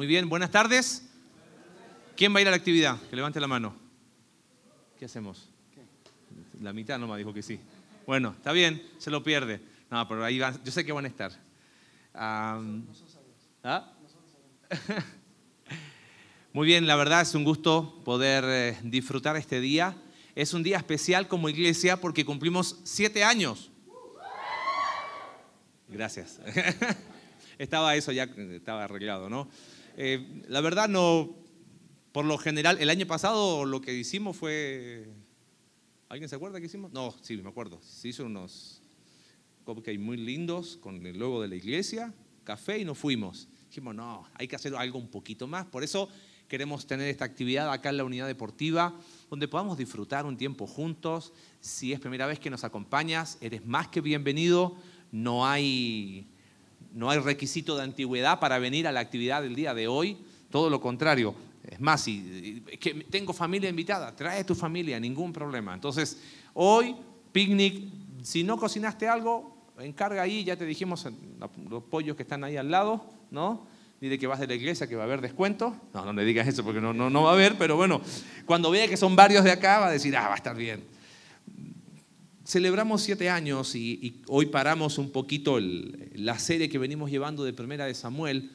Muy bien, buenas tardes. ¿Quién va a ir a la actividad? Que levante la mano. ¿Qué hacemos? La mitad nomás dijo que sí. Bueno, está bien, se lo pierde. No, pero ahí van, yo sé que van a estar. ¿ah? Muy bien, la verdad es un gusto poder eh, disfrutar este día. Es un día especial como iglesia porque cumplimos siete años. Gracias. Estaba eso ya, estaba arreglado, ¿no? Eh, la verdad no, por lo general, el año pasado lo que hicimos fue, ¿alguien se acuerda que hicimos? No, sí, me acuerdo. Se hizo unos cupcakes muy lindos con el logo de la iglesia, café y nos fuimos. Dijimos, no, hay que hacer algo un poquito más. Por eso queremos tener esta actividad acá en la unidad deportiva, donde podamos disfrutar un tiempo juntos. Si es primera vez que nos acompañas, eres más que bienvenido. No hay no hay requisito de antigüedad para venir a la actividad del día de hoy, todo lo contrario. Es más, si que tengo familia invitada, trae tu familia, ningún problema. Entonces, hoy, picnic, si no cocinaste algo, encarga ahí, ya te dijimos los pollos que están ahí al lado, ¿no? Dile que vas de la iglesia, que va a haber descuento. No, no le digas eso porque no, no, no va a haber, pero bueno, cuando vea que son varios de acá, va a decir, ah, va a estar bien celebramos siete años y, hoy paramos un poquito la serie que venimos llevando de Primera de Samuel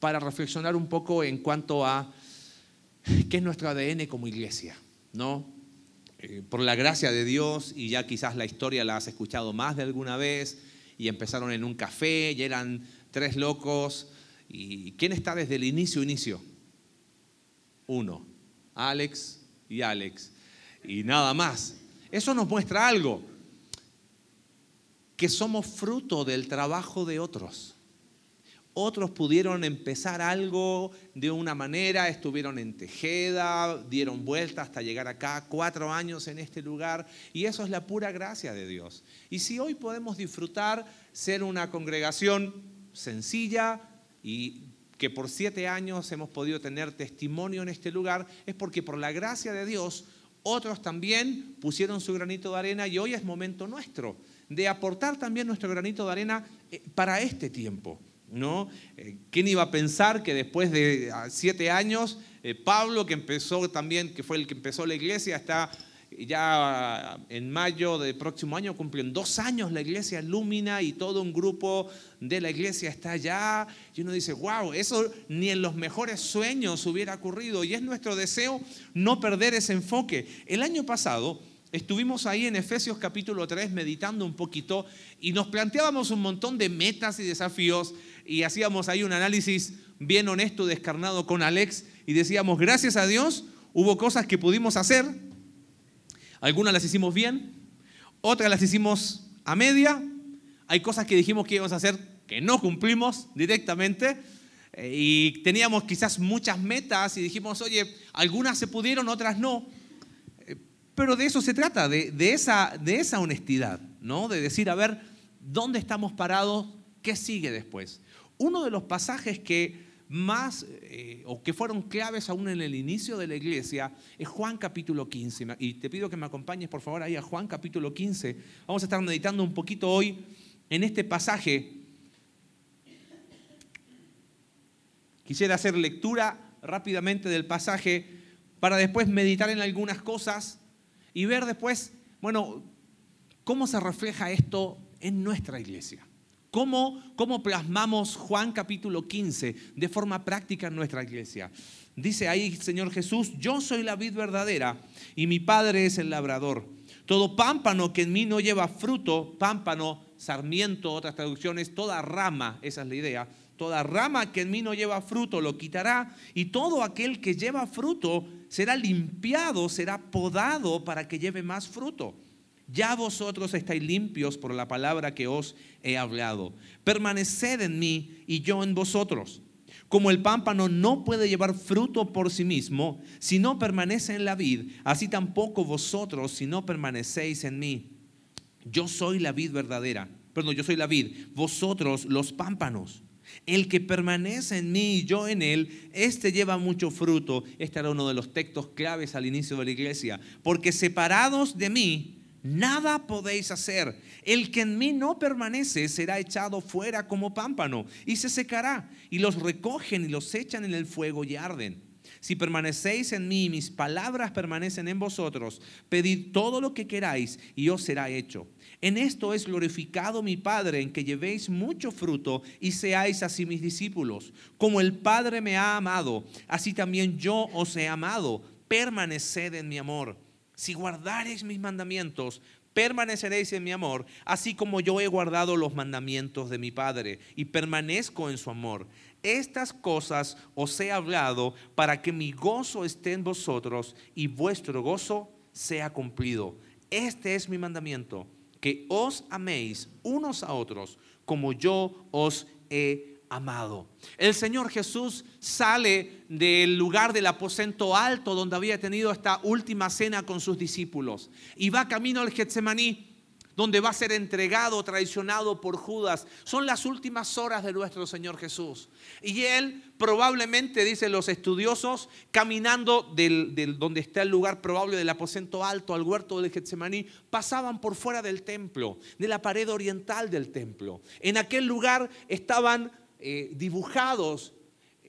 para reflexionar un poco en cuanto a qué es nuestro ADN como iglesia, ¿no? Eh, por la gracia de Dios, y ya quizás la historia la has escuchado más de alguna vez, y empezaron en un café, y eran tres locos, y ¿quién está desde el inicio, inicio? Uno, Alex y Alex, y nada más. Eso nos muestra algo que somos fruto del trabajo de otros. Otros pudieron empezar algo de una manera, estuvieron en Tejeda, dieron vuelta hasta llegar acá, cuatro años en este lugar, y eso es la pura gracia de Dios. Y si hoy podemos disfrutar ser una congregación sencilla y que por siete años hemos podido tener testimonio en este lugar, es porque por la gracia de Dios otros también pusieron su granito de arena y hoy es momento nuestro de aportar también nuestro granito de arena eh, para este tiempo. ¿no? Eh, ¿Quién iba a pensar que después de ah, siete años, eh, Pablo, que empezó también, que fue el que empezó la iglesia, está ya en mayo del próximo año cumplen dos años la iglesia Lumina y todo un grupo de la iglesia está allá. Y uno dice, wow, eso ni en los mejores sueños hubiera ocurrido. Y es nuestro deseo no perder ese enfoque. El año pasado Estuvimos ahí en Efesios capítulo 3 meditando un poquito y nos planteábamos un montón de metas y desafíos y hacíamos ahí un análisis bien honesto, descarnado con Alex y decíamos, gracias a Dios, hubo cosas que pudimos hacer, algunas las hicimos bien, otras las hicimos a media, hay cosas que dijimos que íbamos a hacer que no cumplimos directamente eh, y teníamos quizás muchas metas y dijimos, oye, algunas se pudieron, otras no. Pero de eso se trata, de, esa, honestidad, ¿no? De decir, a ver, ¿dónde estamos parados? ¿Qué sigue después? Uno de los pasajes que más eh, o que fueron claves aún en el inicio de la iglesia es Juan capítulo 15. Y te pido que me acompañes por favor ahí a Juan capítulo 15. Vamos a estar meditando un poquito hoy en este pasaje. Quisiera hacer lectura rápidamente del pasaje para después meditar en algunas cosas y ver después, bueno, cómo se refleja esto en nuestra iglesia. ¿Cómo, ¿Cómo, plasmamos Juan capítulo 15 de forma práctica en nuestra iglesia? Dice ahí Señor Jesús, yo soy la vid verdadera y mi Padre es el labrador. Todo pámpano que en mí no lleva fruto, pámpano, sarmiento, otras traducciones, toda rama, esa es la idea, toda rama que en mí no lleva fruto lo quitará y todo aquel que lleva fruto será limpiado, será podado para que lleve más fruto. Ya vosotros estáis limpios por la palabra que os he hablado. Permaneced en mí y yo en vosotros. Como el pámpano no puede llevar fruto por sí mismo si no permanece en la vid, así tampoco vosotros si no permanecéis en mí. Yo soy la vid verdadera. Perdón, yo soy la vid, vosotros los pámpanos. El que permanece en mí y yo en él, este lleva mucho fruto. Este era uno de los textos claves al inicio de la iglesia. Porque separados de mí, nada podéis hacer. El que en mí no permanece será echado fuera como pámpano y se secará. Y los recogen y los echan en el fuego y arden. Si permanecéis en mí y mis palabras permanecen en vosotros, pedid todo lo que queráis y os será hecho. En esto es glorificado mi Padre, en que llevéis mucho fruto y seáis así mis discípulos. Como el Padre me ha amado, así también yo os he amado. Permaneced en mi amor. Si guardareis mis mandamientos, permaneceréis en mi amor, así como yo he guardado los mandamientos de mi Padre y permanezco en su amor. Estas cosas os he hablado para que mi gozo esté en vosotros y vuestro gozo sea cumplido. Este es mi mandamiento, que os améis unos a otros como yo os he amado. El Señor Jesús sale del lugar del aposento alto donde había tenido esta última cena con sus discípulos y va camino al Getsemaní donde va a ser entregado, traicionado por Judas. Son las últimas horas de nuestro Señor Jesús. Y él probablemente, dicen los estudiosos, caminando del, donde está el lugar probable del aposento alto al huerto del Getsemaní, pasaban por fuera del templo, de la pared oriental del templo. En aquel lugar estaban eh, dibujados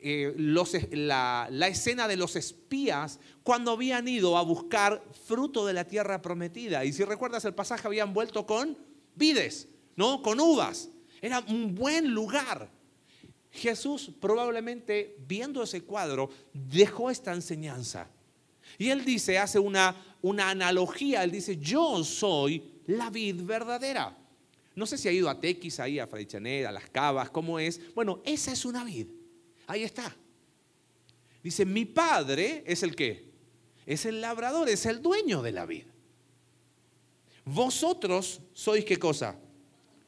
eh, la, escena de los espías cuando habían ido a buscar fruto de la tierra prometida. Y si recuerdas el pasaje, habían vuelto con vides, ¿no? Con uvas. Era un buen lugar. Jesús probablemente viendo ese cuadro dejó esta enseñanza. Y él dice, hace una, una analogía, él dice, yo soy la vid verdadera. No sé si ha ido a Tequis, ahí a Fray a Las Cavas, ¿cómo es? Bueno, esa es una vid. Ahí está. Dice, mi padre es el que? Es el labrador, es el dueño de la vida. Vosotros sois qué cosa?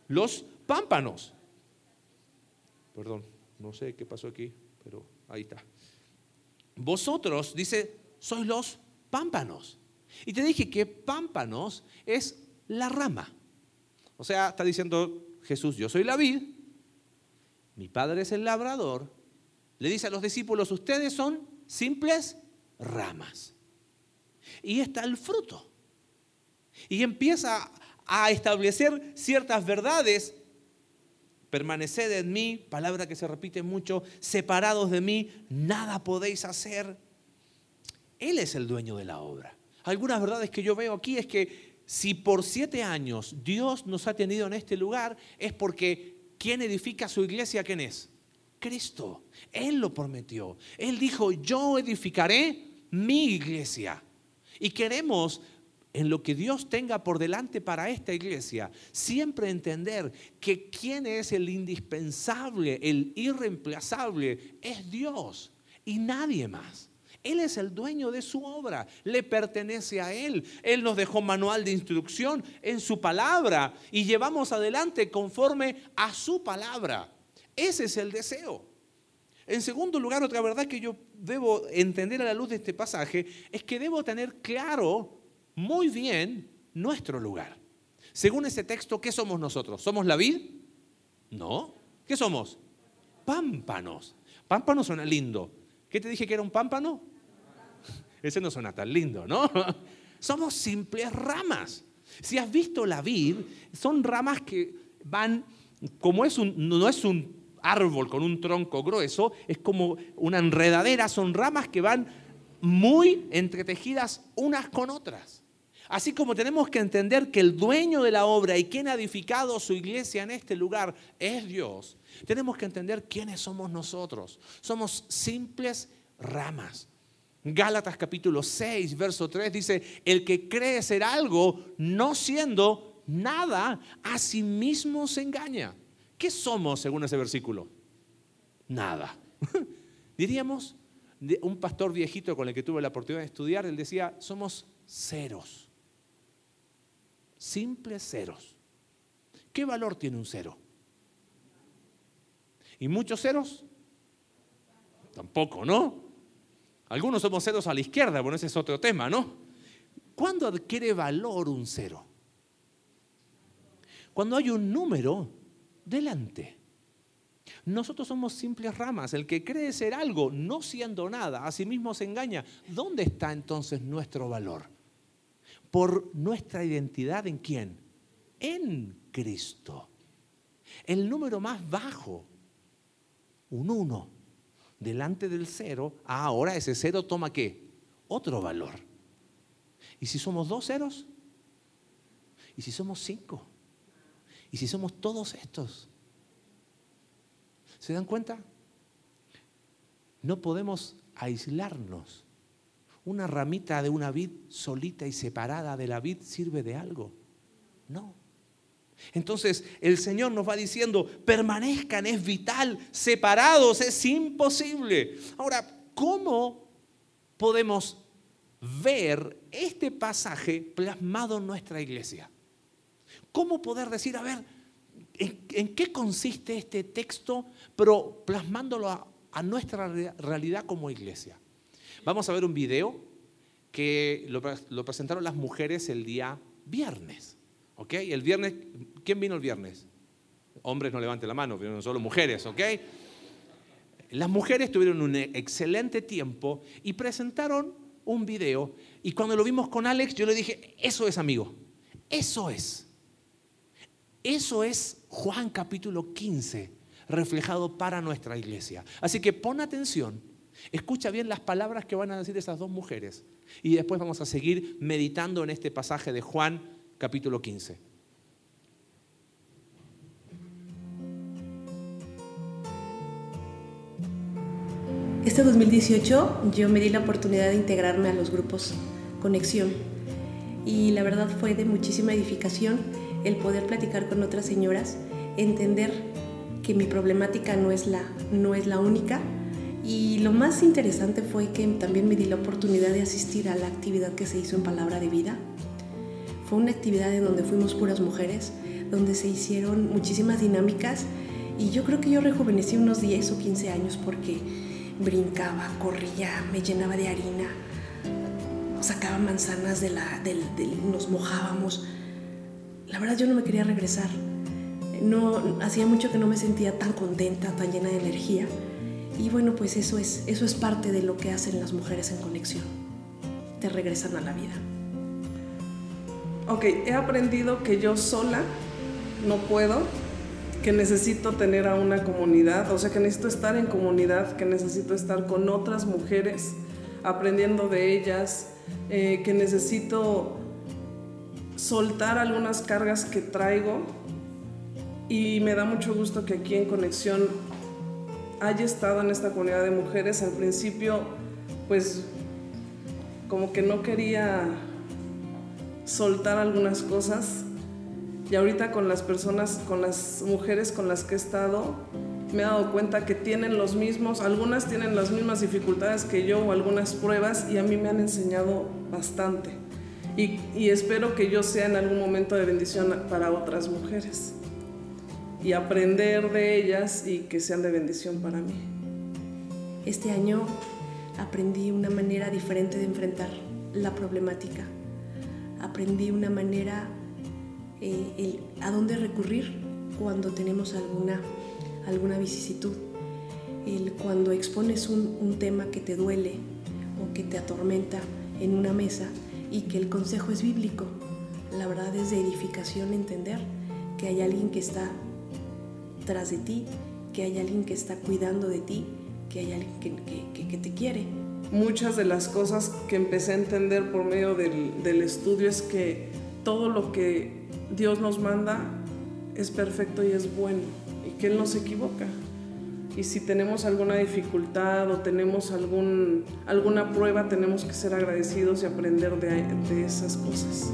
Los pámpanos. Perdón, no sé qué pasó aquí, pero ahí está. Vosotros, dice, sois los pámpanos. Y te dije que pámpanos es la rama. O sea, está diciendo Jesús, yo soy la vid, mi padre es el labrador le dice a los discípulos, ustedes son simples ramas. Y está el fruto. Y empieza a establecer ciertas verdades. Permaneced en mí, palabra que se repite mucho, separados de mí, nada podéis hacer. Él es el dueño de la obra. Algunas verdades que yo veo aquí es que si por siete años Dios nos ha tenido en este lugar, es porque quien edifica su iglesia, ¿quién es? Cristo. Él lo prometió. Él dijo, yo edificaré mi iglesia. Y queremos, en lo que Dios tenga por delante para esta iglesia, siempre entender que quien es el indispensable, el irreemplazable, es Dios y nadie más. Él es el dueño de su obra, le pertenece a Él. Él nos dejó manual de instrucción en su palabra y llevamos adelante conforme a su palabra. Ese es el deseo. En segundo lugar, otra verdad que yo debo entender a la luz de este pasaje es que debo tener claro muy bien nuestro lugar. Según ese texto, ¿qué somos nosotros? ¿Somos la vid? No. ¿Qué somos? Pámpanos. Pámpano suena lindo. ¿Qué te dije que era un pámpano? Ese no suena tan lindo, ¿no? Somos simples ramas. Si has visto la vid, son ramas que van, como es un, no es un árbol con un tronco grueso, es como una enredadera, son ramas que van muy entretejidas unas con otras. Así como tenemos que entender que el dueño de la obra y quien ha edificado su iglesia en este lugar es Dios, tenemos que entender quiénes somos nosotros. Somos simples ramas. Gálatas capítulo 6, verso 3 dice, el que cree ser algo no siendo nada, a sí mismo se engaña. ¿Qué somos según ese versículo? Nada. Diríamos, un pastor viejito con el que tuve la oportunidad de estudiar, él decía, somos ceros. Simples ceros. ¿Qué valor tiene un cero? ¿Y muchos ceros? Tampoco, ¿no? Algunos somos ceros a la izquierda, bueno, ese es otro tema, ¿no? ¿Cuándo adquiere valor un cero? Cuando hay un número delante. Nosotros somos simples ramas. El que cree ser algo, no siendo nada, a sí mismo se engaña. ¿Dónde está entonces nuestro valor? por nuestra identidad en quién? En Cristo. El número más bajo, un 1, delante del cero, ahora ese cero toma qué? Otro valor. ¿Y si somos dos ceros? ¿Y si somos cinco? ¿Y si somos todos estos? ¿Se dan cuenta? No podemos aislarnos. Una ramita de una vid solita y separada de la vid sirve de algo. No. Entonces el Señor nos va diciendo, permanezcan, es vital, separados, es imposible. Ahora, ¿cómo podemos ver este pasaje plasmado en nuestra iglesia? ¿Cómo poder decir, a ver, ¿en, qué consiste este texto, pero plasmándolo a, nuestra realidad como iglesia? Vamos a ver un video que lo, presentaron las mujeres el día viernes. ¿Ok? El viernes, ¿quién vino el viernes? Hombres no levanten la mano, vinieron solo mujeres, ¿ok? Las mujeres tuvieron un excelente tiempo y presentaron un video. Y cuando lo vimos con Alex, yo le dije, eso es amigo, eso es. Eso es Juan capítulo 15, reflejado para nuestra iglesia. Así que pon atención, escucha bien las palabras que van a decir esas dos mujeres y después vamos a seguir meditando en este pasaje de Juan capítulo 15. Este 2018 yo me di la oportunidad de integrarme a los grupos Conexión y la verdad fue de muchísima edificación el poder platicar con otras señoras, entender que mi problemática no es la, no es la única. Y lo más interesante fue que también me di la oportunidad de asistir a la actividad que se hizo en Palabra de Vida. Fue una actividad en donde fuimos puras mujeres, donde se hicieron muchísimas dinámicas y yo creo que yo rejuvenecí unos 10 o 15 años porque brincaba, corría, me llenaba de harina, sacaba manzanas de la, del, nos mojábamos la verdad yo no me quería regresar. No, hacía mucho que no me sentía tan contenta, tan llena de energía. Y bueno, pues eso es, eso es parte de lo que hacen las mujeres en conexión. Te regresan a la vida. Ok, he aprendido que yo sola no puedo, que necesito tener a una comunidad, o sea que necesito estar en comunidad, que necesito estar con otras mujeres, aprendiendo de ellas, eh, que necesito soltar algunas cargas que traigo y me da mucho gusto que aquí en Conexión haya estado en esta comunidad de mujeres. Al principio, pues como que no quería soltar algunas cosas y ahorita con las personas, con las mujeres con las que he estado, me he dado cuenta que tienen los mismos, algunas tienen las mismas dificultades que yo o algunas pruebas y a mí me han enseñado bastante y, espero que yo sea en algún momento de bendición para otras mujeres y aprender de ellas y que sean de bendición para mí. Este año aprendí una manera diferente de enfrentar la problemática. Aprendí una manera eh, a dónde recurrir cuando tenemos alguna, alguna vicisitud. Cuando expones un tema que te duele o que te atormenta en una mesa, y que el consejo es bíblico. La verdad es de edificación entender que hay alguien que está tras de ti, que hay alguien que está cuidando de ti, que hay alguien que, te quiere. Muchas de las cosas que empecé a entender por medio del, del estudio es que todo lo que Dios nos manda es perfecto y es bueno y que Él no se equivoca y si tenemos alguna dificultad o tenemos algún, alguna prueba, tenemos que ser agradecidos y aprender de, esas cosas.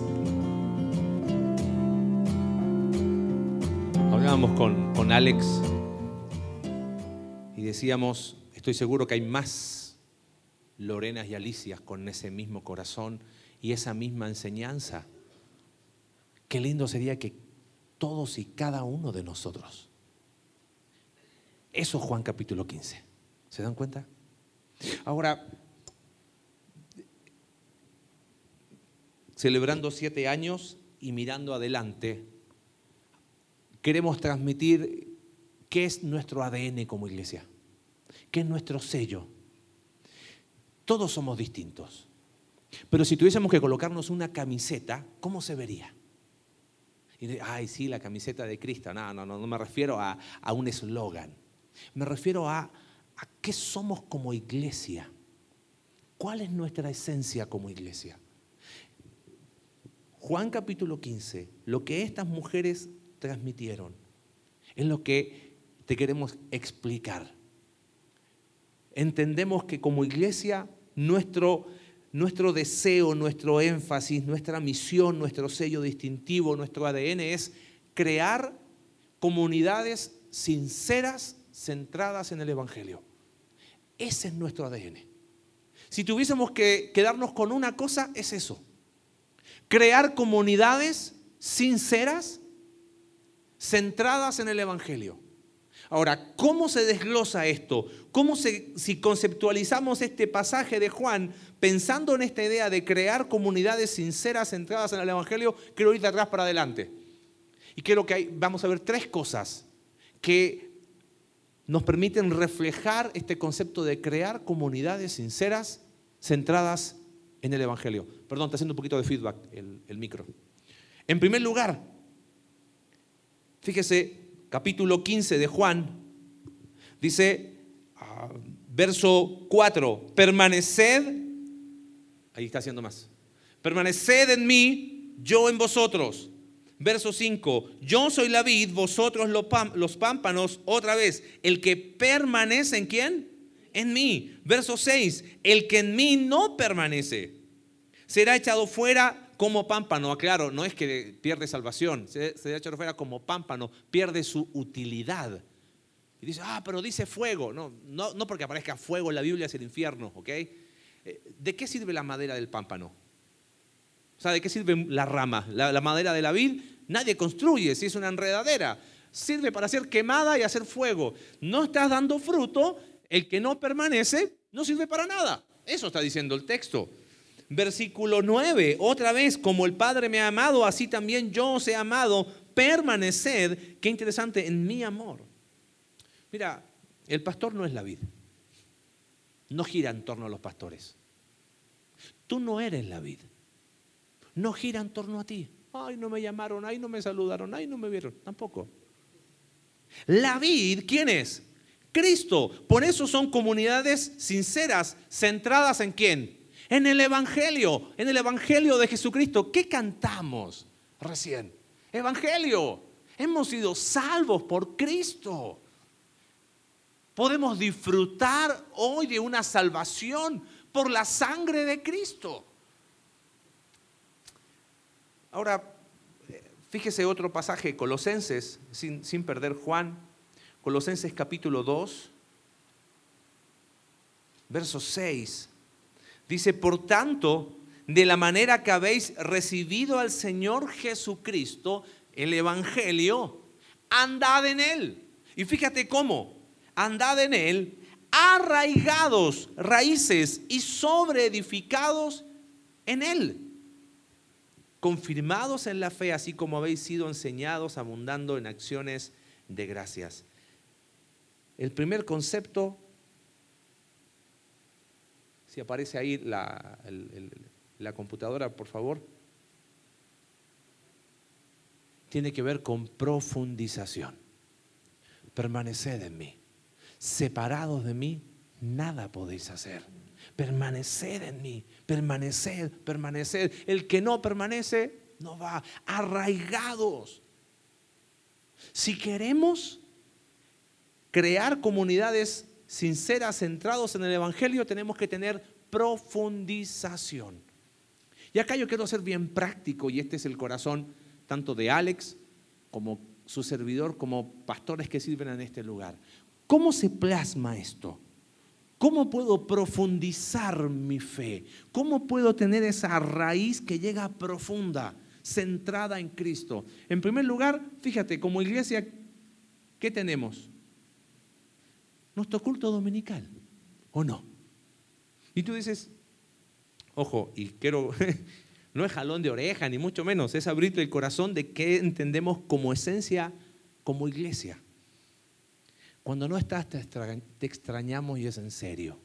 Hablábamos con, con Alex y decíamos, estoy seguro que hay más Lorenas y Alicias con ese mismo corazón y esa misma enseñanza. Qué lindo sería que todos y cada uno de nosotros eso es Juan capítulo 15. ¿Se dan cuenta? Ahora, celebrando siete años y mirando adelante, queremos transmitir qué es nuestro ADN como iglesia, qué es nuestro sello. Todos somos distintos, Pero si tuviésemos que colocarnos una camiseta, ¿cómo se vería? Y ay, sí, la camiseta de Cristo. No, no, no, no me refiero a, un eslogan. Me refiero a, qué somos como iglesia. ¿Cuál es nuestra esencia como iglesia? Juan capítulo 15, lo que estas mujeres transmitieron, es lo que te queremos explicar. Entendemos que como iglesia nuestro nuestro deseo, nuestro énfasis, nuestra misión, nuestro sello distintivo, nuestro ADN es crear comunidades sinceras centradas en el Evangelio. Ese es nuestro ADN. Si tuviésemos que quedarnos con una cosa, es eso. Crear comunidades sinceras centradas en el Evangelio. Ahora, ¿cómo se desglosa esto? ¿Cómo se, si conceptualizamos este pasaje de Juan pensando en esta idea de crear comunidades sinceras centradas en el Evangelio, quiero ir de atrás para adelante. Y quiero que vamos a ver tres cosas que nos permiten reflejar este concepto de crear comunidades sinceras centradas en el Evangelio. Perdón, está haciendo un poquito de feedback el, micro. En primer lugar, fíjese, capítulo 15 de Juan, dice, ah, verso 4, permaneced Ahí está haciendo más. Permaneced en mí, yo en vosotros. Verso 5, yo soy la vid, vosotros los pámpanos. Otra vez, el que permanece en quién? En mí. Verso 6, el que en mí no permanece será echado fuera como pámpano. Aclaro, no es que pierde salvación, será echado fuera como pámpano, pierde su utilidad. Y dice, ah, pero dice fuego. No, no, no porque aparezca fuego en la Biblia es el infierno, ¿ok? Eh, ¿de qué sirve la madera del pámpano? O sea, ¿de qué sirve la rama? La, madera de la vid, nadie construye, si es una enredadera. Sirve para ser quemada y hacer fuego. No estás dando fruto, el que no permanece no sirve para nada. Eso está diciendo el texto. Versículo 9, otra vez, como el Padre me ha amado, así también yo os he amado, permaneced, qué interesante, en mi amor. Mira, el pastor no es la vid, no gira en torno a los pastores. Tú no eres la vida. No gira en torno a ti. Ay, no me llamaron, ay, no me saludaron, ay, no me vieron. Tampoco. La vid, ¿quién es? Cristo. Por eso son comunidades sinceras, centradas en quién? En el Evangelio, en el Evangelio de Jesucristo. ¿Qué cantamos recién? Evangelio. Hemos sido salvos por Cristo. Podemos disfrutar hoy de una salvación por la sangre de Cristo. Ahora, fíjese otro pasaje, Colosenses, sin, sin perder Juan, Colosenses capítulo 2, verso 6. Dice, por tanto, de la manera que habéis recibido al Señor Jesucristo, el Evangelio, andad en él. Y fíjate cómo, andad en él arraigados, raíces y sobreedificados en Él, confirmados en la fe, así como habéis sido enseñados, abundando en acciones de gracias. El primer concepto, si aparece ahí la, computadora, por favor, tiene que ver con profundización. Permaneced en mí separados de mí, nada podéis hacer. Permaneced en mí, permaneced, permaneced. El que no permanece, no va. Arraigados. Si queremos crear comunidades sinceras, centrados en el Evangelio, tenemos que tener profundización. Y acá yo quiero ser bien práctico, y este es el corazón tanto de Alex como su servidor, como pastores que sirven en este lugar. ¿Cómo se plasma esto? ¿Cómo puedo profundizar mi fe? ¿Cómo puedo tener esa raíz que llega profunda, centrada en Cristo? En primer lugar, fíjate, como iglesia, ¿qué tenemos? Nuestro culto dominical, ¿o no? Y tú dices, ojo, y quiero, no es jalón de oreja, ni mucho menos, es abrirte el corazón de qué entendemos como esencia, como iglesia. Cuando no estás, te, extrañamos y es en serio.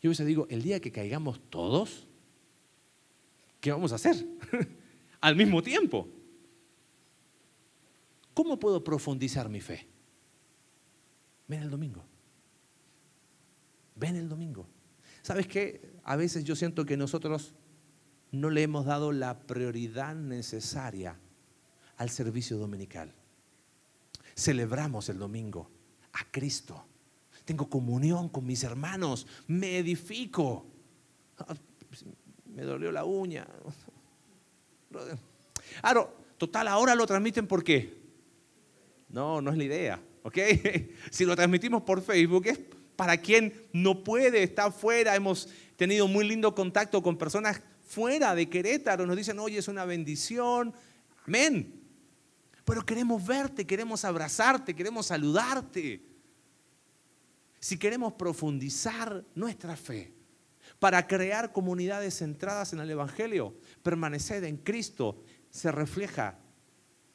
Yo a veces digo, el día que caigamos todos, ¿qué vamos a hacer? Al mismo tiempo. ¿Cómo puedo profundizar mi fe? Ven el domingo. Ven el domingo. ¿Sabes qué? A veces yo siento que nosotros no le hemos dado la prioridad necesaria al servicio dominical. Celebramos el domingo a Cristo. Tengo comunión con mis hermanos. Me edifico. Ah, me dolió la uña. Claro, total, ahora lo transmiten por qué? No, no es la idea. ¿Ok? Si lo transmitimos por Facebook es para quien no puede estar fuera. Hemos tenido muy lindo contacto con personas fuera de Querétaro. Nos dicen, oye, es una bendición. Amén. Pero queremos verte, queremos abrazarte, queremos saludarte. Si queremos profundizar nuestra fe para crear comunidades centradas en el Evangelio, permanecer en Cristo se refleja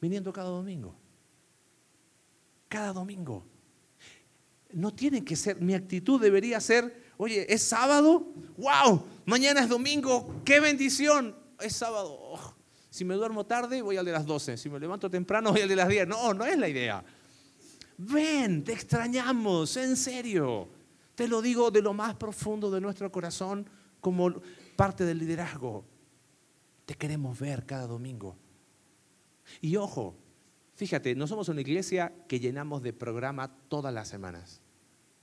viniendo cada domingo. Cada domingo. No tiene que ser, mi actitud debería ser, oye, es sábado, wow, mañana es domingo, qué bendición, es sábado. Oh, si me duermo tarde, voy al de las 12, si me levanto temprano, voy al de las 10. No, no es la idea. Ven, te extrañamos, en serio. Te lo digo de lo más profundo de nuestro corazón como parte del liderazgo. Te queremos ver cada domingo. Y ojo, fíjate, no somos una iglesia que llenamos de programa todas las semanas.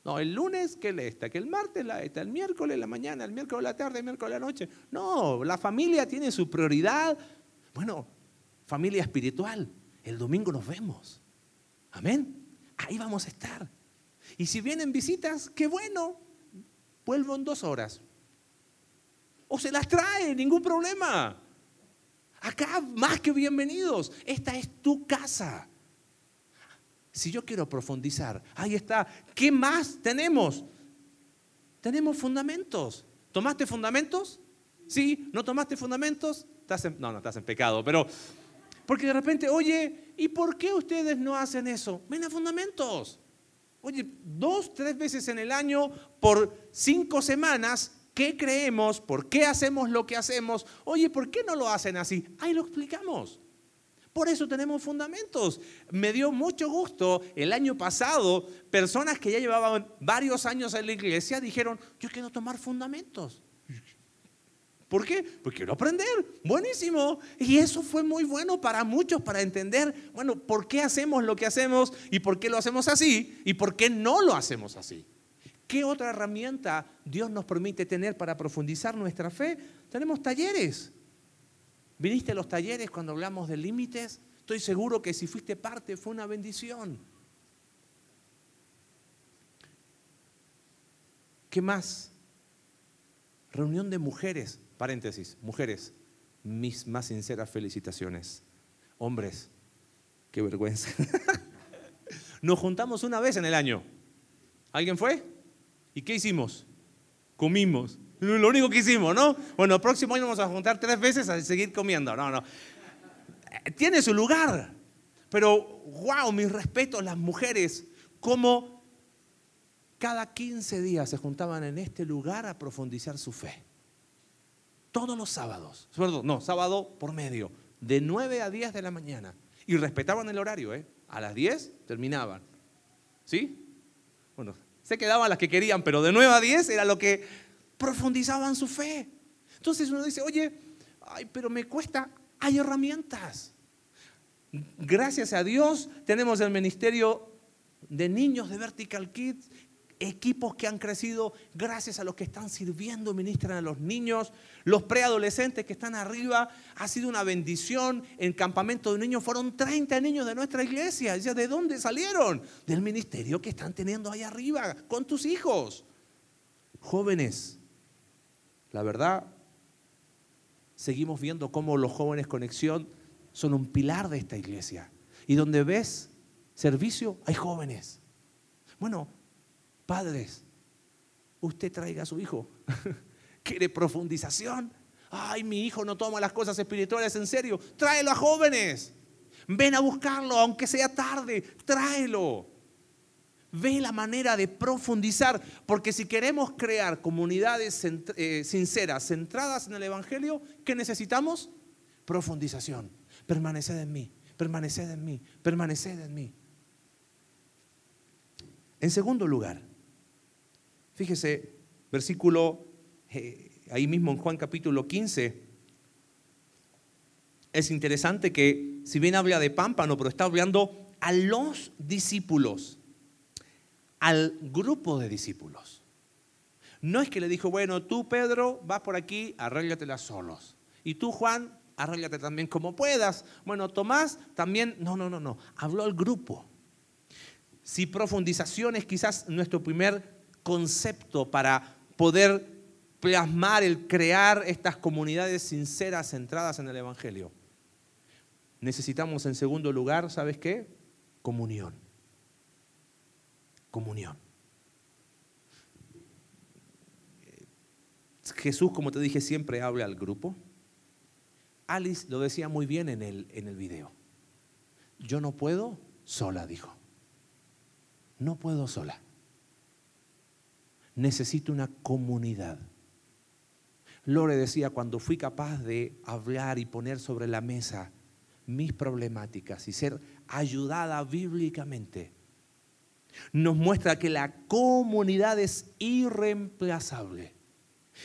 No, el lunes que la esta, que el martes la esta, el miércoles la mañana, el miércoles la tarde, el miércoles la noche. No, la familia tiene su prioridad. Bueno, familia espiritual. El domingo nos vemos. Amén. Ahí vamos a estar. Y si vienen visitas, qué bueno. Vuelvo en dos horas. O se las trae, ningún problema. Acá más que bienvenidos. Esta es tu casa. Si yo quiero profundizar, ahí está. ¿Qué más tenemos? Tenemos fundamentos. ¿Tomaste fundamentos? ¿Sí? ¿No tomaste fundamentos? No, no estás en pecado, pero porque de repente, oye, ¿y por qué ustedes no hacen eso? Ven a fundamentos. Oye, dos, tres veces en el año por cinco semanas ¿Qué creemos? ¿Por qué hacemos lo que hacemos? Oye, ¿por qué no lo hacen así? Ahí lo explicamos. Por eso tenemos fundamentos. Me dio mucho gusto el año pasado, personas que ya llevaban varios años en la iglesia dijeron, yo quiero tomar fundamentos. ¿Por qué? Porque quiero aprender. Buenísimo. Y eso fue muy bueno para muchos, para entender, bueno, ¿por qué hacemos lo que hacemos y por qué lo hacemos así y por qué no lo hacemos así? ¿Qué otra herramienta Dios nos permite tener para profundizar nuestra fe? Tenemos talleres. ¿Viniste a los talleres cuando hablamos de límites? Estoy seguro que si fuiste parte fue una bendición. ¿Qué más? Reunión de mujeres, paréntesis, mujeres, mis más sinceras felicitaciones. Hombres, qué vergüenza. Nos juntamos una vez en el año. ¿Alguien fue? ¿Y qué hicimos? Comimos. Lo único que hicimos, ¿no? Bueno, el próximo año vamos a juntar tres veces a seguir comiendo. No, no. Tiene su lugar. Pero, wow, mis respetos, las mujeres, como cada 15 días se juntaban en este lugar a profundizar su fe. Todos los sábados. No, sábado por medio. De 9 a 10 de la mañana. Y respetaban el horario, ¿eh? A las 10 terminaban. ¿Sí? Bueno, se quedaban las que querían, pero de 9 a 10 era lo que profundizaban su fe. Entonces uno dice, oye, ay, pero me cuesta, hay herramientas. Gracias a Dios tenemos el ministerio de niños de Vertical Kids equipos que han crecido gracias a los que están sirviendo, ministran a los niños, los preadolescentes que están arriba. Ha sido una bendición. En campamento de niños fueron 30 niños de nuestra iglesia. ¿De dónde salieron? Del ministerio que están teniendo ahí arriba con tus hijos. Jóvenes, la verdad, seguimos viendo cómo los jóvenes conexión son un pilar de esta iglesia. Y donde ves servicio, hay jóvenes. Bueno, Padres, usted traiga a su hijo. ¿Quiere profundización? Ay, mi hijo no toma las cosas espirituales en serio. Tráelo a jóvenes. Ven a buscarlo, aunque sea tarde. Tráelo. Ve la manera de profundizar, porque si queremos crear comunidades eh, sinceras, centradas en el Evangelio, ¿qué necesitamos? Profundización. Permaneced en mí, permaneced en mí, permaneced en mí. En segundo lugar, fíjese, versículo, eh, ahí mismo en Juan capítulo 15, es interesante que si bien habla de pámpano, pero está hablando a los discípulos al grupo de discípulos. No es que le dijo, bueno, tú Pedro, vas por aquí, arréglatela solos. Y tú Juan, arréglate también como puedas. Bueno, Tomás también, no, no, no, no. Habló al grupo. Si profundización es quizás nuestro primer concepto para poder plasmar el crear estas comunidades sinceras centradas en el Evangelio. Necesitamos en segundo lugar, ¿sabes qué? Comunión comunión. Jesús, como te dije, siempre habla al grupo. Alice lo decía muy bien en el, en el video. Yo no puedo sola, dijo. No puedo sola. Necesito una comunidad. Lore decía, cuando fui capaz de hablar y poner sobre la mesa mis problemáticas y ser ayudada bíblicamente, nos muestra que la comunidad es irreemplazable.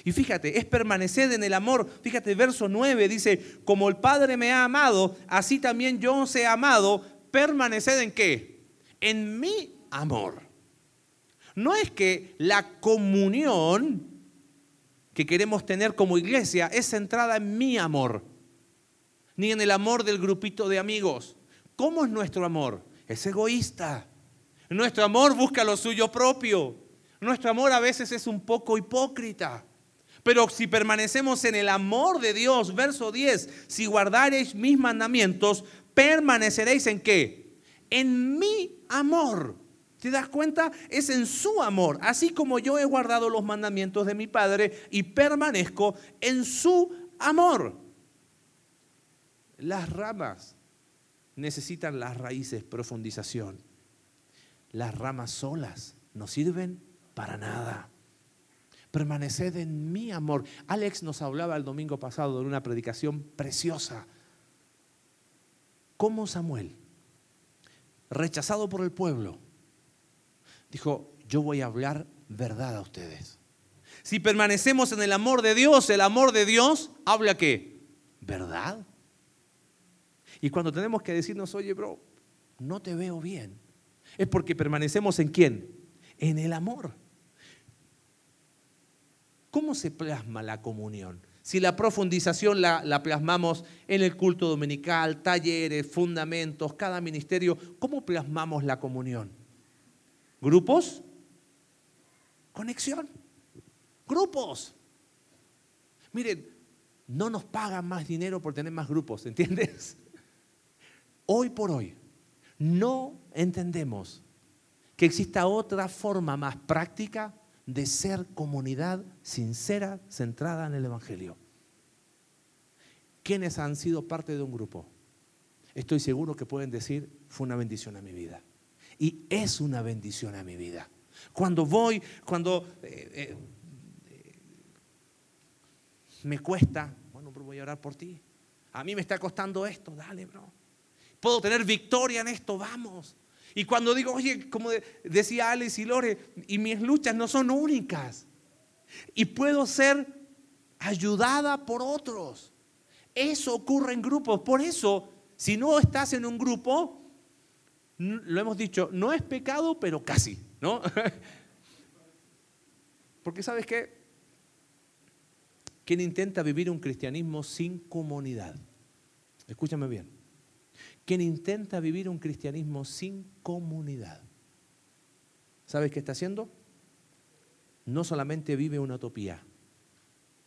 Y fíjate, es permanecer en el amor. Fíjate, verso 9 dice, como el Padre me ha amado, así también yo os he amado, permaneced en qué? En mi amor. No es que la comunión que queremos tener como iglesia es centrada en mi amor, ni en el amor del grupito de amigos. ¿Cómo es nuestro amor? Es egoísta nuestro amor busca lo suyo propio. Nuestro amor a veces es un poco hipócrita. Pero si permanecemos en el amor de Dios, verso 10, si guardareis mis mandamientos, permaneceréis en qué? En mi amor. ¿Te das cuenta? Es en su amor. Así como yo he guardado los mandamientos de mi Padre y permanezco en su amor. Las ramas necesitan las raíces, profundización las ramas solas no sirven para nada. Permaneced en mi amor. Alex nos hablaba el domingo pasado de una predicación preciosa. Como Samuel, rechazado por el pueblo, dijo, yo voy a hablar verdad a ustedes. Si permanecemos en el amor de Dios, el amor de Dios habla qué? ¿Verdad? Y cuando tenemos que decirnos, oye, bro, no te veo bien, es porque permanecemos en quién? En el amor. ¿Cómo se plasma la comunión? Si la profundización la, plasmamos en el culto dominical, talleres, fundamentos, cada ministerio, ¿cómo plasmamos la comunión? ¿Grupos? Conexión. Grupos. Miren, no nos pagan más dinero por tener más grupos, ¿entiendes? Hoy por hoy, no entendemos que exista otra forma más práctica de ser comunidad sincera, centrada en el Evangelio. ¿Quiénes han sido parte de un grupo? Estoy seguro que pueden decir, fue una bendición a mi vida. Y es una bendición a mi vida. Cuando voy, cuando eh, eh, me cuesta, bueno, pero voy a orar por ti. A mí me está costando esto, dale, bro puedo tener victoria en esto, vamos. Y cuando digo, oye, como decía Alex y Lore, y mis luchas no son únicas, y puedo ser ayudada por otros. Eso ocurre en grupos. Por eso, si no estás en un grupo, lo hemos dicho, no es pecado, pero casi, ¿no? Porque sabes qué? Quien intenta vivir un cristianismo sin comunidad, escúchame bien, quien intenta vivir un cristianismo sin comunidad. ¿Sabes qué está haciendo? No solamente vive una utopía,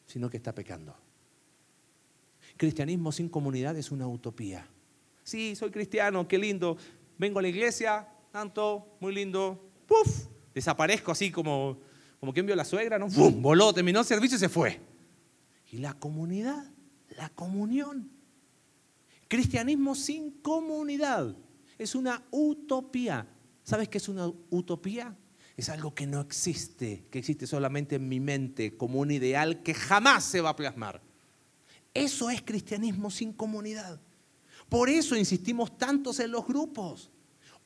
sino que está pecando. Cristianismo sin comunidad es una utopía. Sí, soy cristiano, qué lindo. Vengo a la iglesia, tanto, muy lindo. ¡Puf! Desaparezco así como, como quien vio la suegra, ¿no? ¡Bum! Voló, terminó el servicio y se fue. Y la comunidad, la comunión. Cristianismo sin comunidad es una utopía. ¿Sabes qué es una utopía? Es algo que no existe, que existe solamente en mi mente como un ideal que jamás se va a plasmar. Eso es cristianismo sin comunidad. Por eso insistimos tantos en los grupos.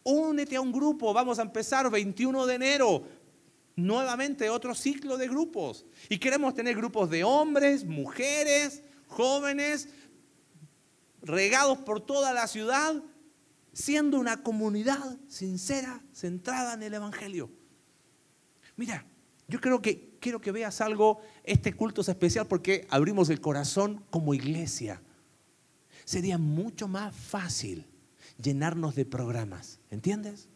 Únete a un grupo, vamos a empezar 21 de enero, nuevamente otro ciclo de grupos. Y queremos tener grupos de hombres, mujeres, jóvenes, regados por toda la ciudad, siendo una comunidad sincera, centrada en el Evangelio. Mira, yo creo que quiero que veas algo, este culto es especial porque abrimos el corazón como iglesia. Sería mucho más fácil llenarnos de programas, ¿entiendes?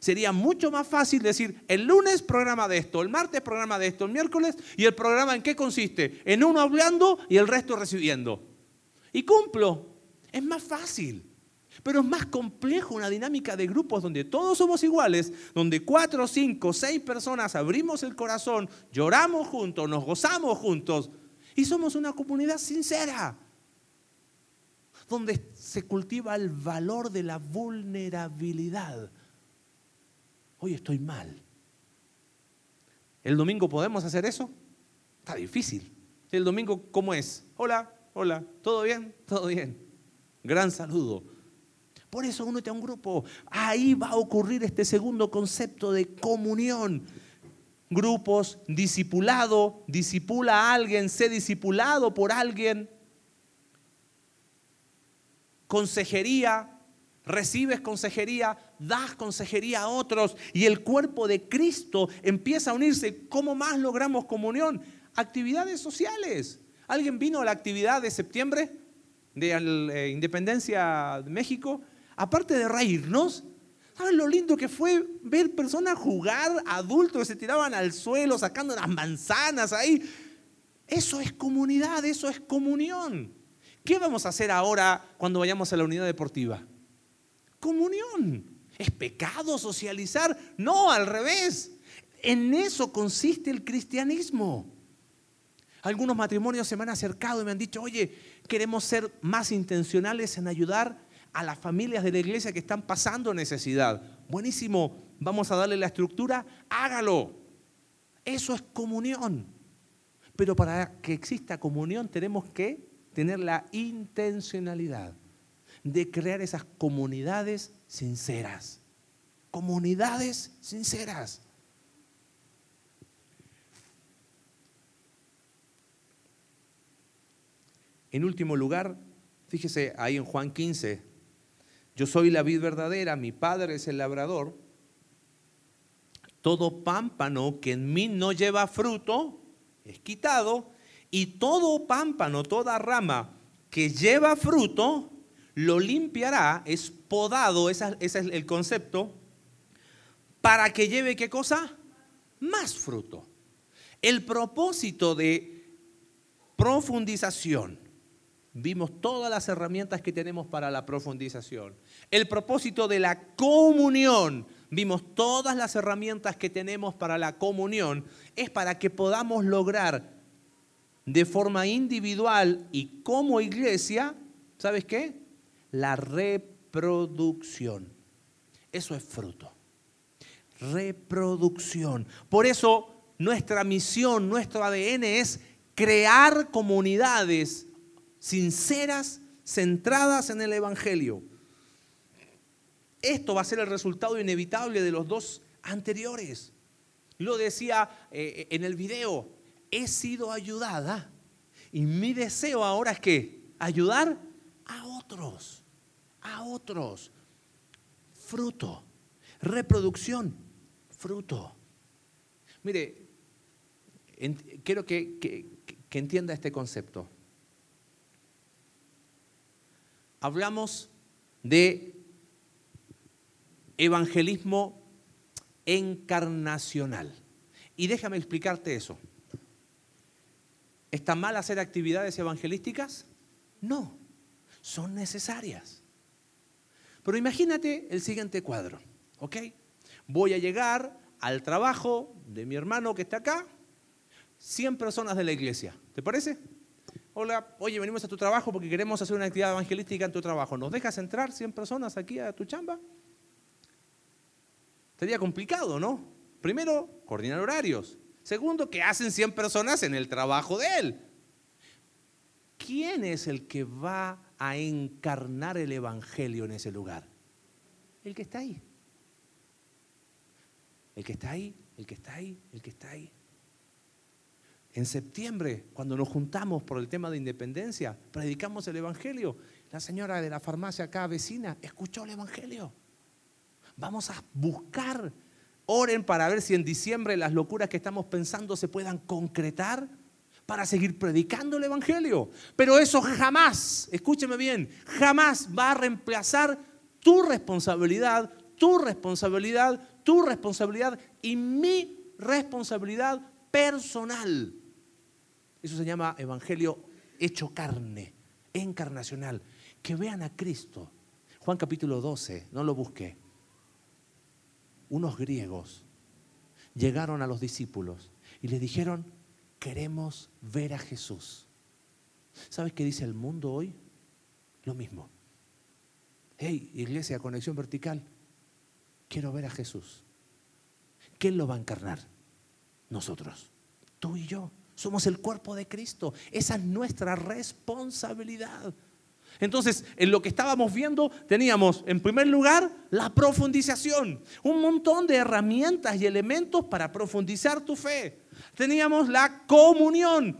Sería mucho más fácil decir, el lunes programa de esto, el martes programa de esto, el miércoles, y el programa en qué consiste? En uno hablando y el resto recibiendo. Y cumplo. Es más fácil. Pero es más complejo una dinámica de grupos donde todos somos iguales, donde cuatro, cinco, seis personas abrimos el corazón, lloramos juntos, nos gozamos juntos y somos una comunidad sincera, donde se cultiva el valor de la vulnerabilidad. Hoy estoy mal. ¿El domingo podemos hacer eso? Está difícil. ¿El domingo cómo es? Hola, hola, ¿todo bien? Todo bien. Gran saludo. Por eso únete a un grupo. Ahí va a ocurrir este segundo concepto de comunión. Grupos, discipulado, disipula a alguien, sé discipulado por alguien. Consejería, recibes consejería, das consejería a otros y el cuerpo de Cristo empieza a unirse. ¿Cómo más logramos comunión? Actividades sociales. ¿Alguien vino a la actividad de septiembre de la eh, Independencia de México? aparte de reírnos, ¿saben lo lindo que fue ver personas jugar, adultos que se tiraban al suelo sacando las manzanas ahí? Eso es comunidad, eso es comunión. ¿Qué vamos a hacer ahora cuando vayamos a la unidad deportiva? Comunión. ¿Es pecado socializar? No, al revés. En eso consiste el cristianismo. Algunos matrimonios se me han acercado y me han dicho, oye, queremos ser más intencionales en ayudar a las familias de la iglesia que están pasando necesidad. Buenísimo, vamos a darle la estructura, hágalo. Eso es comunión. Pero para que exista comunión tenemos que tener la intencionalidad de crear esas comunidades sinceras. Comunidades sinceras. En último lugar, fíjese ahí en Juan 15, yo soy la vid verdadera, mi padre es el labrador. Todo pámpano que en mí no lleva fruto es quitado y todo pámpano, toda rama que lleva fruto, lo limpiará, es podado, ese es el concepto, para que lleve qué cosa? Más fruto. El propósito de profundización Vimos todas las herramientas que tenemos para la profundización. El propósito de la comunión. Vimos todas las herramientas que tenemos para la comunión. Es para que podamos lograr de forma individual y como iglesia, ¿sabes qué? La reproducción. Eso es fruto. Reproducción. Por eso nuestra misión, nuestro ADN es crear comunidades sinceras, centradas en el Evangelio. Esto va a ser el resultado inevitable de los dos anteriores. Lo decía eh, en el video, he sido ayudada y mi deseo ahora es que ayudar a otros, a otros. Fruto, reproducción, fruto. Mire, quiero que, que entienda este concepto hablamos de evangelismo encarnacional. Y déjame explicarte eso. ¿Está mal hacer actividades evangelísticas? No, son necesarias. Pero imagínate el siguiente cuadro, ¿ok? Voy a llegar al trabajo de mi hermano que está acá, 100 personas de la iglesia, ¿te parece? Hola, oye, venimos a tu trabajo porque queremos hacer una actividad evangelística en tu trabajo. ¿Nos dejas entrar 100 personas aquí a tu chamba? Sería complicado, ¿no? Primero, coordinar horarios. Segundo, que hacen 100 personas en el trabajo de él. ¿Quién es el que va a encarnar el Evangelio en ese lugar? El que está ahí. El que está ahí, el que está ahí, el que está ahí. En septiembre, cuando nos juntamos por el tema de independencia, predicamos el Evangelio. La señora de la farmacia acá vecina escuchó el Evangelio. Vamos a buscar, oren para ver si en diciembre las locuras que estamos pensando se puedan concretar para seguir predicando el Evangelio. Pero eso jamás, escúcheme bien, jamás va a reemplazar tu responsabilidad, tu responsabilidad, tu responsabilidad y mi responsabilidad personal. Eso se llama Evangelio hecho carne, encarnacional. Que vean a Cristo. Juan capítulo 12, no lo busqué. Unos griegos llegaron a los discípulos y les dijeron, queremos ver a Jesús. ¿Sabes qué dice el mundo hoy? Lo mismo. Hey, iglesia, conexión vertical, quiero ver a Jesús. ¿Quién lo va a encarnar? Nosotros, tú y yo. Somos el cuerpo de Cristo. Esa es nuestra responsabilidad. Entonces, en lo que estábamos viendo, teníamos en primer lugar la profundización, un montón de herramientas y elementos para profundizar tu fe. Teníamos la comunión,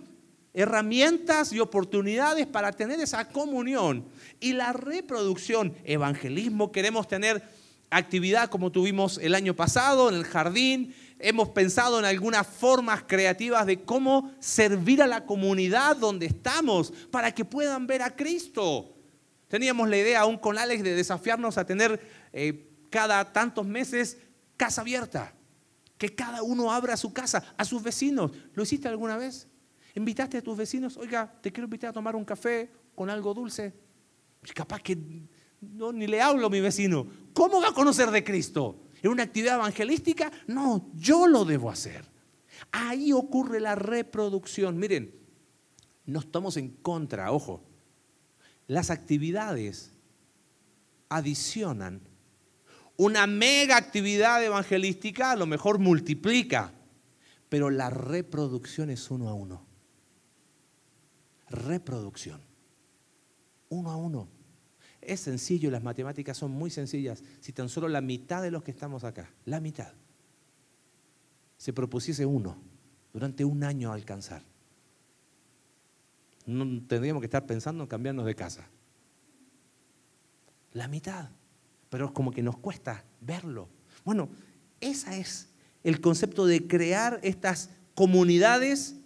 herramientas y oportunidades para tener esa comunión. Y la reproducción, evangelismo, queremos tener actividad como tuvimos el año pasado en el jardín, hemos pensado en algunas formas creativas de cómo servir a la comunidad donde estamos para que puedan ver a Cristo. Teníamos la idea aún con Alex de desafiarnos a tener eh, cada tantos meses casa abierta, que cada uno abra su casa a sus vecinos. ¿Lo hiciste alguna vez? ¿Invitaste a tus vecinos? Oiga, te quiero invitar a tomar un café con algo dulce. Capaz que no, ni le hablo a mi vecino. ¿Cómo va a conocer de Cristo? ¿En una actividad evangelística? No, yo lo debo hacer. Ahí ocurre la reproducción. Miren, no estamos en contra, ojo. Las actividades adicionan. Una mega actividad evangelística a lo mejor multiplica, pero la reproducción es uno a uno. Reproducción. Uno a uno. Es sencillo, las matemáticas son muy sencillas. Si tan solo la mitad de los que estamos acá, la mitad, se propusiese uno durante un año alcanzar, no tendríamos que estar pensando en cambiarnos de casa. La mitad. Pero como que nos cuesta verlo. Bueno, ese es el concepto de crear estas comunidades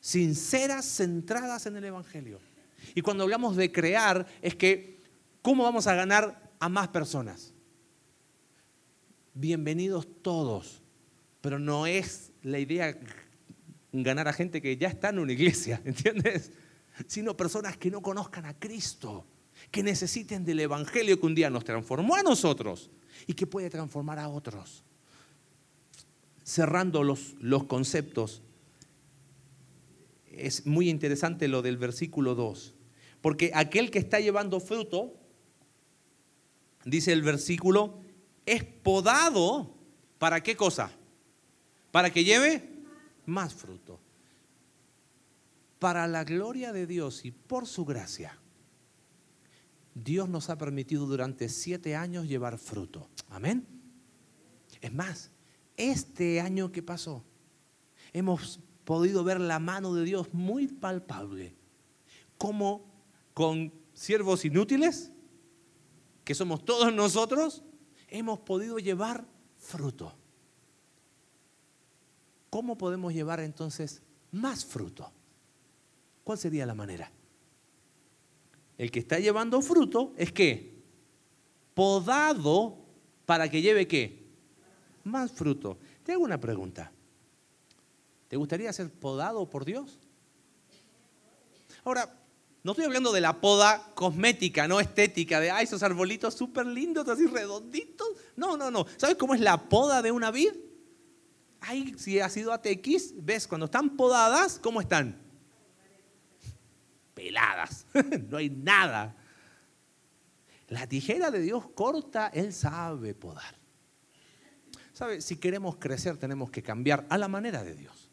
sinceras, centradas en el Evangelio. Y cuando hablamos de crear, es que ¿Cómo vamos a ganar a más personas? Bienvenidos todos, pero no es la idea ganar a gente que ya está en una iglesia, ¿entiendes? Sino personas que no conozcan a Cristo, que necesiten del Evangelio que un día nos transformó a nosotros y que puede transformar a otros. Cerrando los, los conceptos, es muy interesante lo del versículo 2, porque aquel que está llevando fruto, dice el versículo, es podado para qué cosa? Para que lleve más fruto. Para la gloria de Dios y por su gracia, Dios nos ha permitido durante siete años llevar fruto. Amén. Es más, este año que pasó, hemos podido ver la mano de Dios muy palpable. Como con siervos inútiles que somos todos nosotros, hemos podido llevar fruto. ¿Cómo podemos llevar entonces más fruto? ¿Cuál sería la manera? El que está llevando fruto es que podado para que lleve qué? Más fruto. Te hago una pregunta. ¿Te gustaría ser podado por Dios? Ahora, no estoy hablando de la poda cosmética, no estética, de ay, esos arbolitos súper lindos, así redonditos. No, no, no. ¿Sabes cómo es la poda de una vid? Ay, si has ido a TX, ves, cuando están podadas, ¿cómo están? Peladas. no hay nada. La tijera de Dios corta, Él sabe podar. ¿Sabe? Si queremos crecer tenemos que cambiar a la manera de Dios.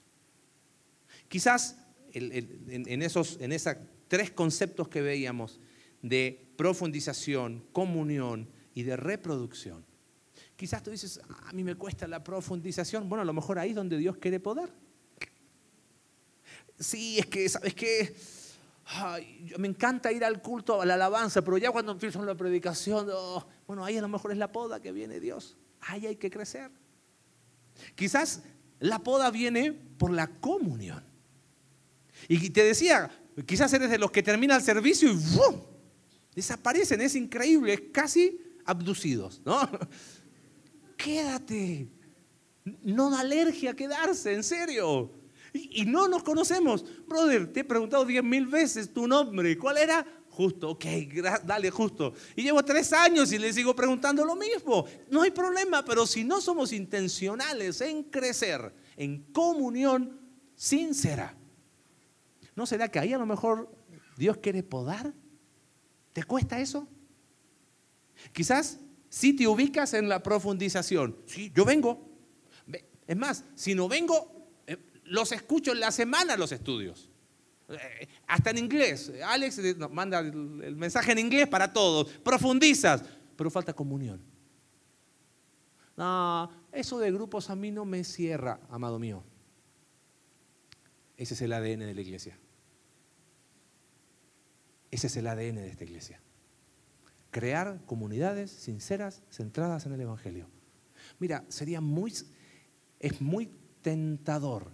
Quizás en, esos en esos tres conceptos que veíamos de profundización, comunión y de reproducción, quizás tú dices, ah, a mí me cuesta la profundización. Bueno, a lo mejor ahí es donde Dios quiere poder. Sí, es que, ¿sabes qué? me encanta ir al culto, a la alabanza, pero ya cuando empiezo la predicación, oh, bueno, ahí a lo mejor es la poda que viene Dios. Ahí hay que crecer. Quizás la poda viene por la comunión. Y te decía, quizás eres de los que termina el servicio y ¡bum! desaparecen, es increíble, es casi abducidos, ¿no? Quédate. No da alergia a quedarse, en serio. Y, no nos conocemos. Brother, te he preguntado diez mil veces tu nombre. ¿Cuál era? Justo, ok, dale, justo. Y llevo tres años y le sigo preguntando lo mismo. No hay problema, pero si no somos intencionales en crecer, en comunión sincera, ¿no será que ahí a lo mejor Dios quiere podar? ¿Te cuesta eso? Quizás si te ubicas en la profundización. Sí, yo vengo. Es más, si no vengo, los escucho en la semana los estudios. Eh, hasta en inglés. Alex manda el mensaje en inglés para todos. Profundizas, pero falta comunión. No, eso de grupos a mí no me cierra, amado mío. Ese es el ADN de la iglesia. Ese es el ADN de esta iglesia. Crear comunidades sinceras, centradas en el Evangelio. Mira, sería muy, es muy tentador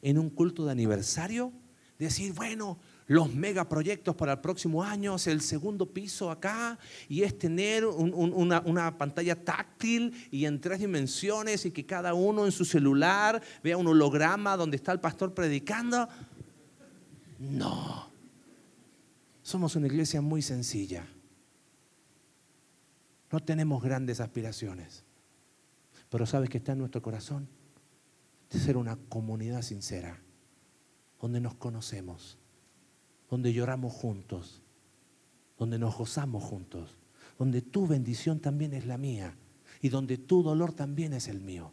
en un culto de aniversario, decir, bueno, los megaproyectos para el próximo año es el segundo piso acá y es tener una, una, pantalla táctil y en tres dimensiones y que cada uno en su celular vea un holograma donde está el pastor predicando. No, somos una iglesia muy sencilla. No tenemos grandes aspiraciones, pero sabes que está en nuestro corazón de ser una comunidad sincera, donde nos conocemos, donde lloramos juntos, donde nos gozamos juntos, donde tu bendición también es la mía y donde tu dolor también es el mío.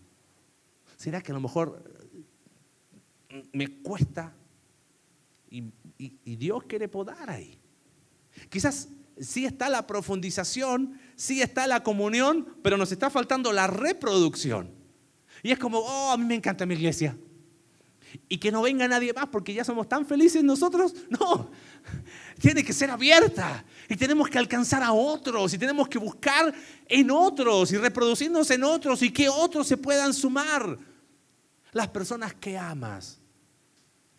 ¿Será que a lo mejor eh, me cuesta y, Dios quiere podar ahí? Quizás sí está la profundización, sí está la comunión, pero nos está faltando la reproducción. Y es como, oh, a mí me encanta mi iglesia. Y que no venga nadie más porque ya somos tan felices nosotros. No, tiene que ser abierta. Y tenemos que alcanzar a otros. Y tenemos que buscar en otros y reproducirnos en otros y que otros se puedan sumar. Las personas que amas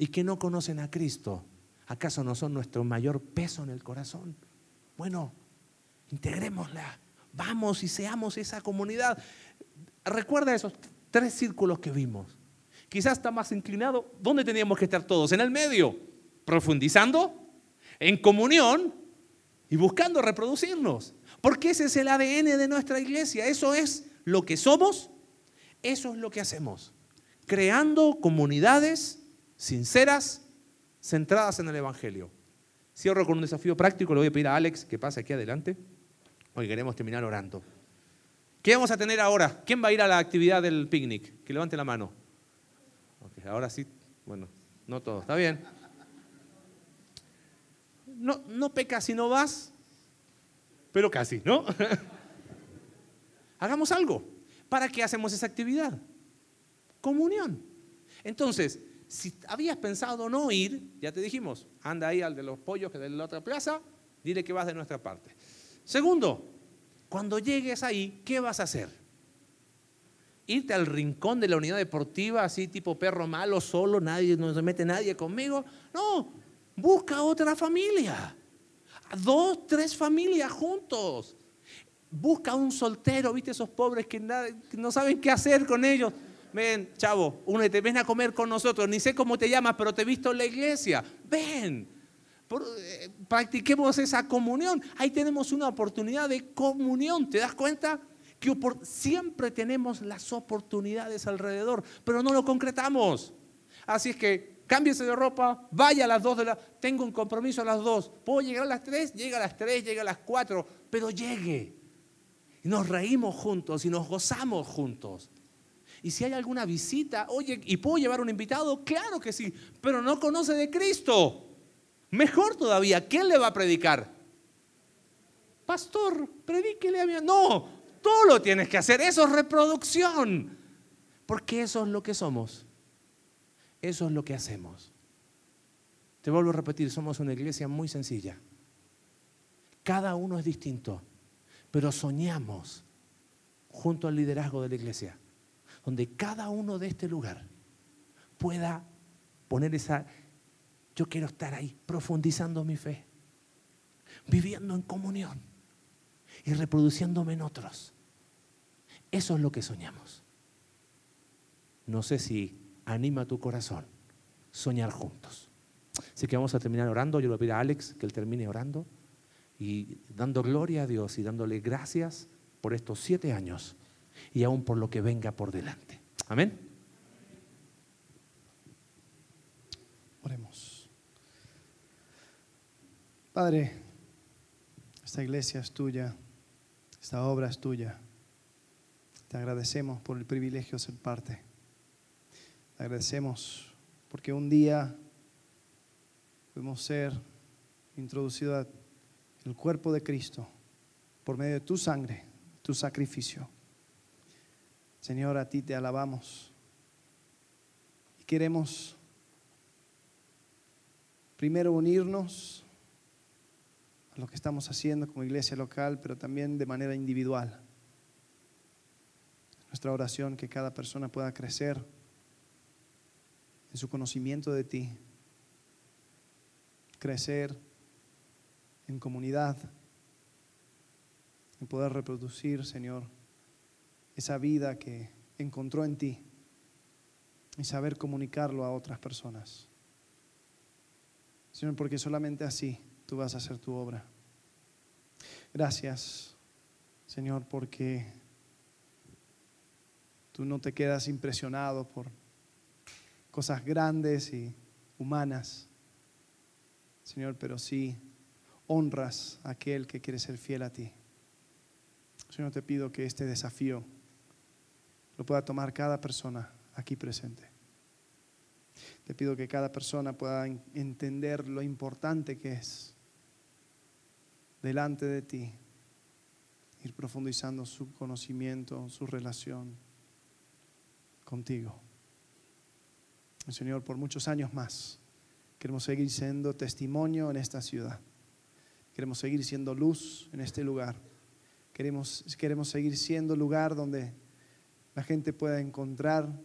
y que no conocen a Cristo, ¿acaso no son nuestro mayor peso en el corazón? Bueno, integrémosla. Vamos y seamos esa comunidad. Recuerda eso tres círculos que vimos. Quizás está más inclinado. ¿Dónde teníamos que estar todos? En el medio, profundizando, en comunión y buscando reproducirnos. Porque ese es el ADN de nuestra iglesia. Eso es lo que somos, eso es lo que hacemos. Creando comunidades sinceras, centradas en el Evangelio. Cierro con un desafío práctico. Le voy a pedir a Alex que pase aquí adelante. Hoy queremos terminar orando. ¿Qué vamos a tener ahora? ¿Quién va a ir a la actividad del picnic? Que levante la mano. ahora sí, bueno, no todo, está bien. No, no pecas si no vas, pero casi, ¿no? Hagamos algo. ¿Para qué hacemos esa actividad? Comunión. Entonces, si habías pensado no ir, ya te dijimos, anda ahí al de los pollos que de la otra plaza, dile que vas de nuestra parte. Segundo, cuando llegues ahí, ¿qué vas a hacer? ¿Irte al rincón de la unidad deportiva así tipo perro malo, solo, nadie, no se mete nadie conmigo? No, busca otra familia. Dos, tres familias juntos. Busca un soltero, viste esos pobres que, no saben qué hacer con ellos. Ven, chavo, únete, ven a comer con nosotros. Ni sé cómo te llamas, pero te he visto en la iglesia. Ven eh, practiquemos esa comunión. Ahí tenemos una oportunidad de comunión. ¿Te das cuenta? Que siempre tenemos las oportunidades alrededor, pero no lo concretamos. Así es que cámbiese de ropa, vaya a las dos de la... Tengo un compromiso a las dos. ¿Puedo llegar a las tres? Llega a las tres, llega a las cuatro, pero llegue. Y nos reímos juntos y nos gozamos juntos. Y si hay alguna visita, oye, ¿y puedo llevar un invitado? Claro que sí, pero no conoce de Cristo. Mejor todavía, ¿quién le va a predicar? Pastor, predíquele a mi... No, tú lo tienes que hacer, eso es reproducción. Porque eso es lo que somos. Eso es lo que hacemos. Te vuelvo a repetir, somos una iglesia muy sencilla. Cada uno es distinto, pero soñamos junto al liderazgo de la iglesia, donde cada uno de este lugar pueda poner esa, yo quiero estar ahí, profundizando mi fe, viviendo en comunión y reproduciéndome en otros. Eso es lo que soñamos. No sé si anima tu corazón soñar juntos. Así que vamos a terminar orando. Yo le pido a Alex que él termine orando y dando gloria a Dios y dándole gracias por estos siete años y aún por lo que venga por delante. Amén. Oremos. Padre, esta iglesia es tuya, esta obra es tuya. Te agradecemos por el privilegio de ser parte. Te agradecemos porque un día pudimos ser introducidos al cuerpo de Cristo por medio de tu sangre, tu sacrificio. Señor, a ti te alabamos y queremos primero unirnos a lo que estamos haciendo como iglesia local, pero también de manera individual. Nuestra oración que cada persona pueda crecer en su conocimiento de ti, crecer en comunidad, en poder reproducir, Señor, esa vida que encontró en ti y saber comunicarlo a otras personas. Señor, porque solamente así tú vas a hacer tu obra. Gracias, Señor, porque tú no te quedas impresionado por cosas grandes y humanas, Señor, pero sí honras a aquel que quiere ser fiel a ti. Señor, te pido que este desafío lo pueda tomar cada persona aquí presente. Te pido que cada persona pueda entender lo importante que es delante de ti ir profundizando su conocimiento, su relación contigo. Señor, por muchos años más queremos seguir siendo testimonio en esta ciudad. Queremos seguir siendo luz en este lugar. Queremos, queremos seguir siendo lugar donde la gente pueda encontrar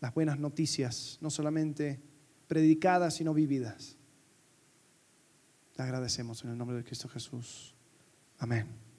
las buenas noticias, no solamente predicadas, sino vividas. Te agradecemos en el nombre de Cristo Jesús. Amén.